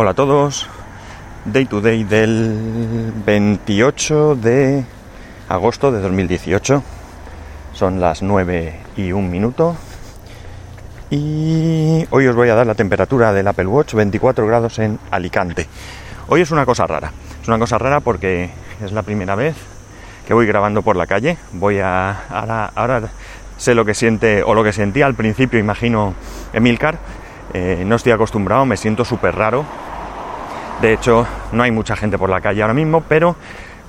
Hola a todos. Day to day del 28 de agosto de 2018. Son las 9 y un minuto. Y hoy os voy a dar la temperatura del Apple Watch, 24 grados en Alicante. Hoy es una cosa rara. Es una cosa rara porque es la primera vez que voy grabando por la calle. Voy a. Ahora, ahora sé lo que siente o lo que sentía al principio, imagino, Emilcar. Eh, no estoy acostumbrado, me siento súper raro. De hecho, no hay mucha gente por la calle ahora mismo, pero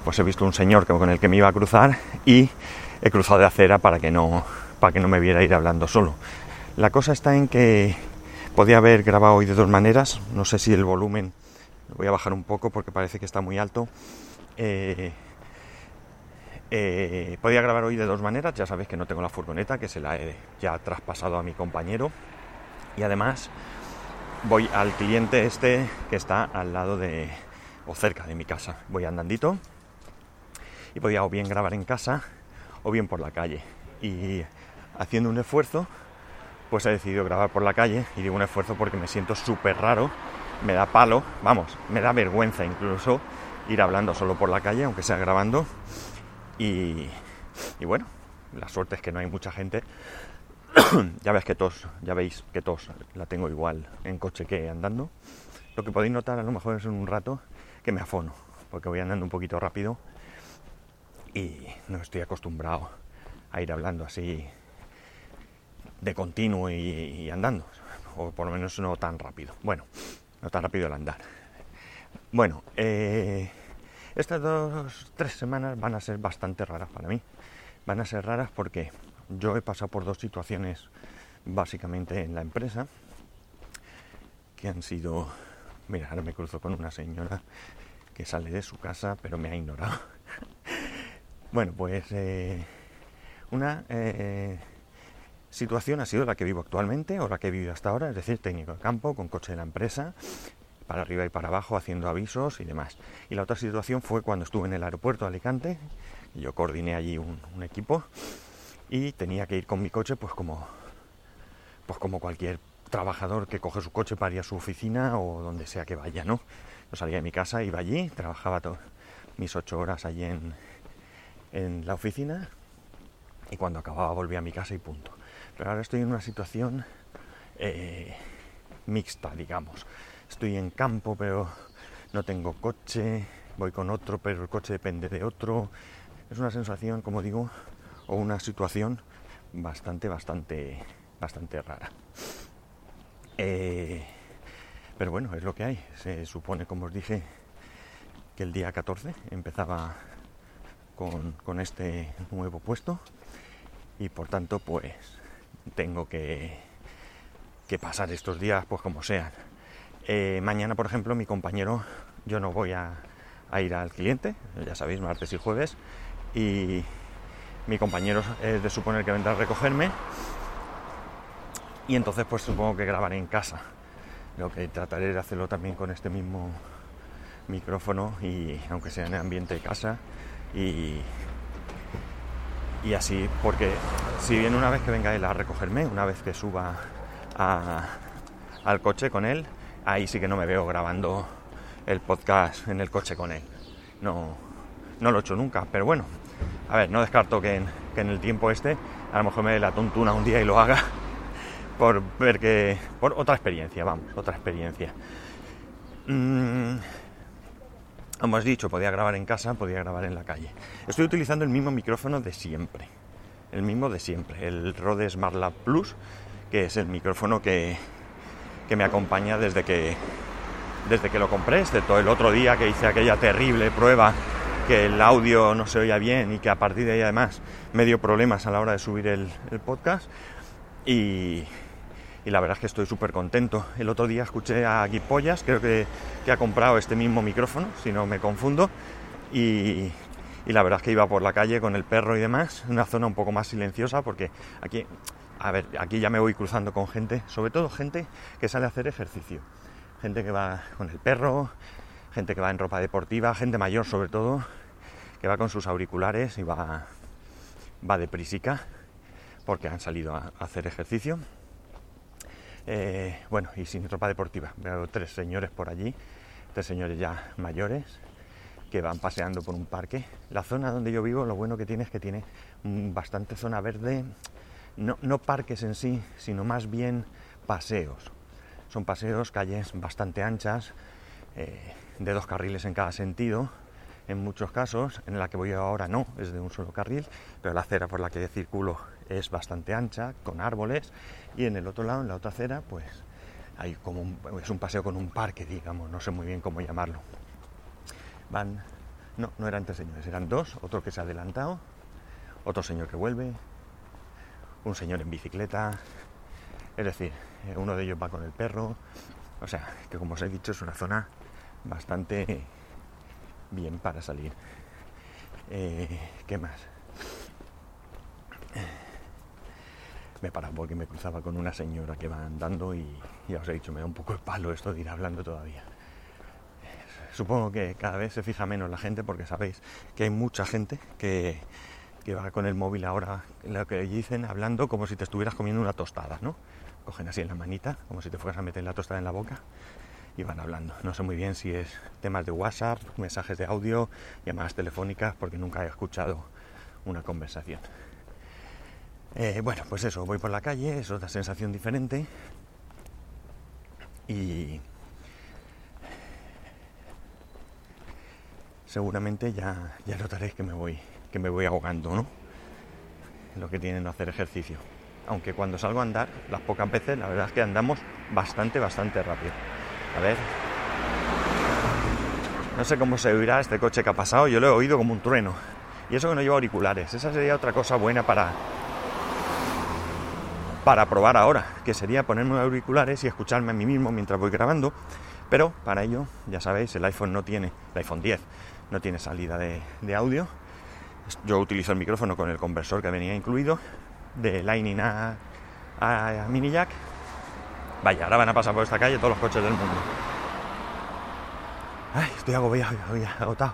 pues he visto un señor con el que me iba a cruzar y he cruzado de acera para que no, para que no me viera ir hablando solo. La cosa está en que podía haber grabado hoy de dos maneras. No sé si el volumen lo voy a bajar un poco porque parece que está muy alto. Eh, eh, podía grabar hoy de dos maneras. Ya sabéis que no tengo la furgoneta, que se la he ya traspasado a mi compañero. Y además voy al cliente este que está al lado de o cerca de mi casa. Voy andandito y podía o bien grabar en casa o bien por la calle. Y haciendo un esfuerzo, pues he decidido grabar por la calle y digo un esfuerzo porque me siento súper raro, me da palo, vamos, me da vergüenza incluso ir hablando solo por la calle, aunque sea grabando. Y, y bueno, la suerte es que no hay mucha gente ya ves que tos, ya veis que tos la tengo igual en coche que andando. Lo que podéis notar a lo mejor es en un rato que me afono, porque voy andando un poquito rápido y no estoy acostumbrado a ir hablando así de continuo y, andando, o por lo menos no tan rápido. Bueno, no tan rápido el andar. Bueno, eh, estas dos, tres semanas van a ser bastante raras para mí. Van a ser raras porque yo he pasado por dos situaciones básicamente en la empresa que han sido, mira, ahora me cruzo con una señora que sale de su casa pero me ha ignorado. bueno, pues eh, una eh, situación ha sido la que vivo actualmente o la que he vivido hasta ahora, es decir, técnico de campo con coche de la empresa para arriba y para abajo haciendo avisos y demás. Y la otra situación fue cuando estuve en el aeropuerto de Alicante, y yo coordiné allí un, un equipo y tenía que ir con mi coche pues como pues como cualquier trabajador que coge su coche para ir a su oficina o donde sea que vaya, ¿no? Salía de mi casa, iba allí, trabajaba mis ocho horas allí en, en la oficina y cuando acababa volvía a mi casa y punto. Pero ahora estoy en una situación eh, mixta, digamos. Estoy en campo, pero no tengo coche, voy con otro, pero el coche depende de otro. Es una sensación, como digo, o una situación bastante, bastante, bastante rara. Eh, pero bueno, es lo que hay. Se supone, como os dije, que el día 14 empezaba con, este nuevo puesto y por tanto pues tengo que, que pasar estos días pues como sean. Eh, mañana, por ejemplo, mi compañero, yo no voy a, a ir al cliente, ya sabéis, martes y jueves, y, mi compañero es de suponer que vendrá a recogerme y entonces pues supongo que grabaré en casa. Lo que trataré de hacerlo también con este mismo micrófono y aunque sea en el ambiente de casa y, y así porque si bien una vez que venga él a recogerme, una vez que suba al coche con él, ahí sí que no me veo grabando el podcast en el coche con él. No, no lo he hecho nunca, pero bueno, a ver, no descarto que en, el tiempo este a lo mejor me dé la tontuna un día y lo haga por ver que. por otra experiencia, vamos, otra experiencia. Mm, como has dicho, podía grabar en casa, podía grabar en la calle. Estoy utilizando el mismo micrófono de siempre. El mismo de siempre, el Rode SmartLab Plus, que es el micrófono que, que me acompaña desde que, desde que lo compré, excepto el otro día que hice aquella terrible prueba que el audio no se oía bien y que a partir de ahí además me dio problemas a la hora de subir el, podcast. Y, la verdad es que estoy súper contento. El otro día escuché a Guipollas, creo que, ha comprado este mismo micrófono, si no me confundo, y, la verdad es que iba por la calle con el perro y demás, una zona un poco más silenciosa porque aquí, a ver, aquí ya me voy cruzando con gente, sobre todo gente que sale a hacer ejercicio, gente que va con el perro, gente que va en ropa deportiva, gente mayor sobre todo, que va con sus auriculares y va, va de prisica porque han salido a, hacer ejercicio. Eh, bueno, y sin ropa deportiva. Veo tres señores por allí, tres señores ya mayores que van paseando por un parque. La zona donde yo vivo, lo bueno que tiene es que tiene bastante zona verde, no, no parques en sí, sino más bien paseos. Son paseos, calles bastante anchas, eh, de dos carriles en cada sentido, en muchos casos, en la que voy ahora no, es de un solo carril, pero la acera por la que circulo es bastante ancha, con árboles, y en el otro lado, en la otra acera, pues hay como un, es un paseo con un parque, digamos, no sé muy bien cómo llamarlo. Van, no, no eran tres señores, eran dos, otro que se ha adelantado, otro señor que vuelve, un señor en bicicleta, es decir, eh, uno de ellos va con el perro, o sea, que como os he dicho es una zona bastante bien para salir. Eh, ¿Qué más? me he parado porque me cruzaba con una señora que va andando y ya os he dicho, me da un poco de palo esto de ir hablando todavía. Supongo que cada vez se fija menos la gente porque sabéis que hay mucha gente que, que va con el móvil ahora, lo que dicen, hablando como si te estuvieras comiendo una tostada, ¿no? Cogen así en la manita, como si te fueras a meter la tostada en la boca y van hablando. No sé muy bien si es temas de WhatsApp, mensajes de audio, llamadas telefónicas, porque nunca he escuchado una conversación. Eh, bueno, pues eso, voy por la calle, es otra sensación diferente. Y seguramente ya, ya notaréis que me voy, que me voy ahogando, ¿no? Lo que tiene no hacer ejercicio. Aunque cuando salgo a andar, las pocas veces, la verdad es que andamos bastante, bastante rápido. A ver. No sé cómo se oirá este coche que ha pasado, yo lo he oído como un trueno. Y eso que no llevo auriculares. Esa sería otra cosa buena para, para probar ahora, que sería ponerme auriculares y escucharme a mí mismo mientras voy grabando. Pero para ello, ya sabéis, el iPhone no tiene, el iPhone 10 no tiene salida de, audio. Yo utilizo el micrófono con el conversor que venía incluido, de Lightning a, mini jack. Vaya, ahora van a pasar por esta calle todos los coches del mundo. Ay, estoy agobiado, agotado.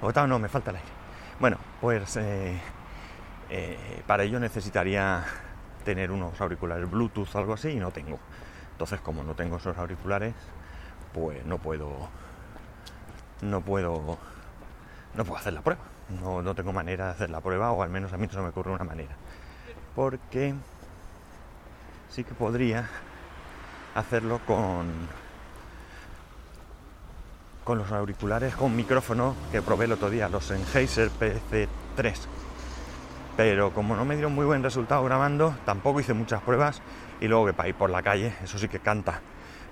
Agotado no, me falta el aire. Bueno, pues eh, eh, para ello necesitaría tener unos auriculares Bluetooth o algo así y no tengo. Entonces, como no tengo esos auriculares, pues no puedo no puedo no puedo hacer la prueba. No, no tengo manera de hacer la prueba, o al menos a mí no se me ocurre una manera. Porque sí que podría hacerlo con con los auriculares con micrófono que probé el otro día, los Sennheiser PC3 pero como no me dieron muy buen resultado grabando, tampoco hice muchas pruebas y luego que para ir por la calle, eso sí que canta,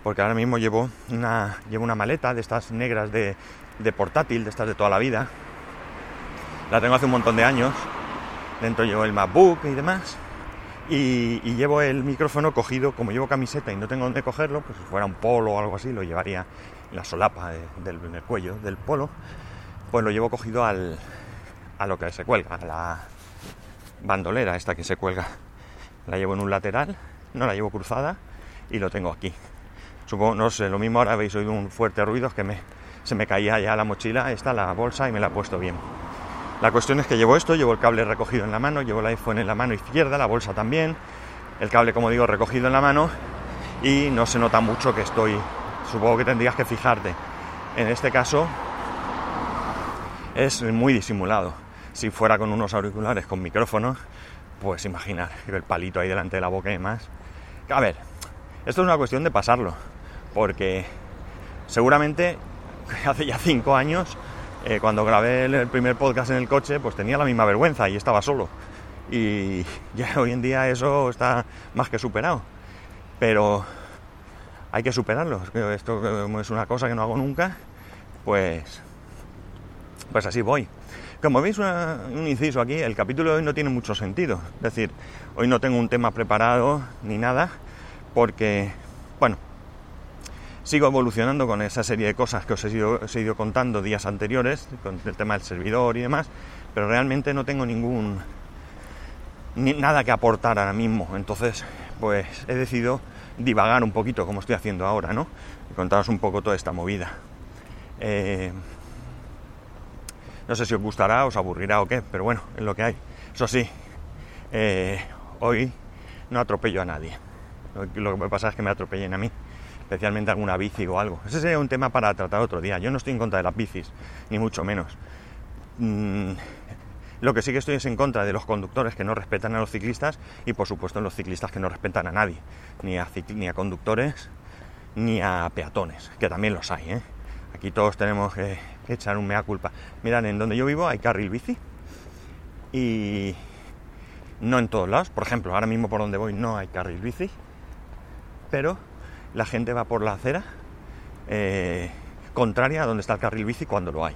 porque ahora mismo llevo una, llevo una maleta de estas negras de, portátil, de estas de toda la vida, la tengo hace un montón de años, dentro llevo el MacBook y demás, y, llevo el micrófono cogido, como llevo camiseta y no tengo dónde cogerlo, pues si fuera un polo o algo así, lo llevaría en la solapa del, cuello del polo, pues lo llevo cogido al, a lo que se cuelga, a la, bandolera esta que se cuelga. La llevo en un lateral, no la llevo cruzada y lo tengo aquí. Supongo, no sé, lo mismo ahora habéis oído un fuerte ruido, es que se me caía ya la mochila, esta, la bolsa y me la he puesto bien. La cuestión es que llevo esto, llevo el cable recogido en la mano, llevo el iPhone en la mano izquierda, la bolsa también, el cable, como digo, recogido en la mano y no se nota mucho que estoy, supongo que tendrías que fijarte. En este caso es muy disimulado si fuera con unos auriculares con micrófonos, pues imaginar el palito ahí delante de la boca y demás. A ver, esto es una cuestión de pasarlo, porque seguramente hace ya cinco años, eh, cuando grabé el primer podcast en el coche, pues tenía la misma vergüenza y estaba solo. Y ya hoy en día eso está más que superado. Pero hay que superarlo. Esto es una cosa que no hago nunca, pues, pues así voy. Como veis, un inciso aquí, el capítulo de hoy no tiene mucho sentido. Es decir, hoy no tengo un tema preparado ni nada, porque, sigo evolucionando con esa serie de cosas que os he ido, contando días anteriores, con el tema del servidor y demás, pero realmente no tengo ningún nada que aportar ahora mismo. Entonces, pues he decidido divagar un poquito como estoy haciendo ahora, ¿no? Y contaros un poco toda esta movida. Eh, no sé si os gustará, os aburrirá o qué, pero bueno, es lo que hay. Eso sí, eh, hoy no atropello a nadie. Lo que pasa es que me atropellen a mí, especialmente alguna bici o algo. Ese sería un tema para tratar otro día. Yo no estoy en contra de las bicis, ni mucho menos. Mm, lo que sí que estoy es en contra de los conductores que no respetan a los ciclistas y por supuesto los ciclistas que no respetan a nadie, ni a, ni a conductores ni a peatones, que también los hay. ¿eh? Aquí todos tenemos que, echar un mea culpa. Mirad, en donde yo vivo hay carril bici y no en todos lados. Por ejemplo, ahora mismo por donde voy no hay carril bici, pero la gente va por la acera eh, contraria a donde está el carril bici cuando lo hay.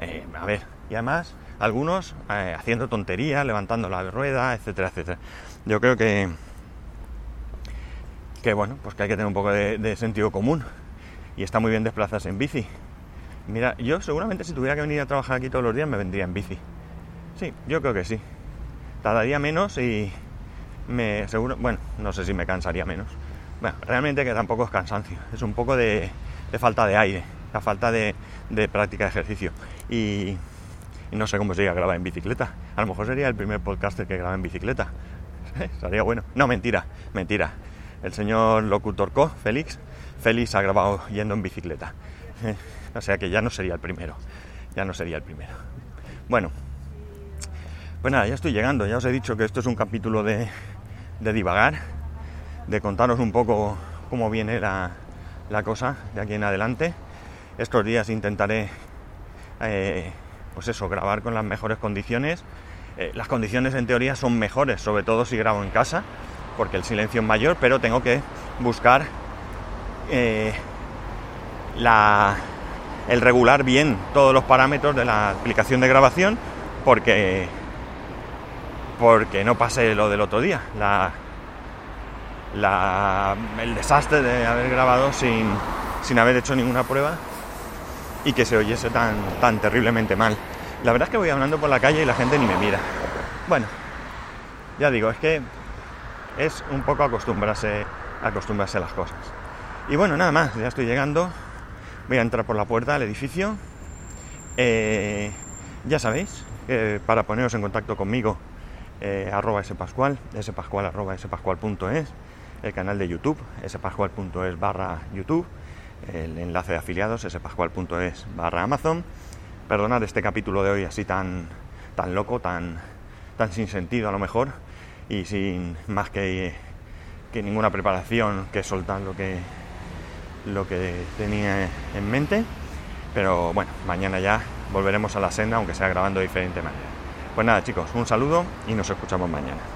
Eh, a ver, y además algunos eh, haciendo tonterías, levantando la rueda, etcétera, etcétera. Yo creo que, que bueno, pues que hay que tener un poco de, sentido común y está muy bien desplazarse en bici. Mira, yo seguramente si tuviera que venir a trabajar aquí todos los días me vendría en bici. Sí, yo creo que sí. Tardaría menos y me seguro, bueno, no sé si me cansaría menos. Bueno, realmente que tampoco es cansancio, es un poco de, falta de aire, la falta de, práctica de ejercicio. Y, no sé cómo sería grabar en bicicleta. A lo mejor sería el primer podcaster que graba en bicicleta. Estaría bueno. No, mentira, mentira. El señor locutor co, Félix, Félix ha grabado yendo en bicicleta. O sea que ya no sería el primero. Ya no sería el primero. Bueno, pues nada, ya estoy llegando. Ya os he dicho que esto es un capítulo de divagar, de contaros un poco cómo viene la, la, cosa de aquí en adelante. Estos días intentaré eh, pues eso, grabar con las mejores condiciones. Eh, las condiciones en teoría son mejores, sobre todo si grabo en casa, porque el silencio es mayor, pero tengo que buscar eh, la, el regular bien todos los parámetros de la aplicación de grabación, porque, porque no pase lo del otro día, la, el desastre de haber grabado sin, sin haber hecho ninguna prueba y que se oyese tan, tan terriblemente mal. La verdad es que voy hablando por la calle y la gente ni me mira. Bueno, ya digo, es que es un poco acostumbrarse, acostumbrarse a las cosas. Y bueno, nada más, ya estoy llegando. Voy a entrar por la puerta del edificio. Eh, ya sabéis, para poneros en contacto conmigo, eh, arroba spascual, spascual arroba spascual.es, el canal de YouTube, spascual.es barra YouTube el enlace de afiliados, spascual.es barra Amazon. Perdonad este capítulo de hoy así tan, tan loco, tan, tan sin sentido a lo mejor, y sin más que, que ninguna preparación que soltar lo que, lo que tenía en mente. Pero bueno, mañana ya volveremos a la senda, aunque sea grabando de diferente manera. Pues nada chicos, un saludo y nos escuchamos mañana.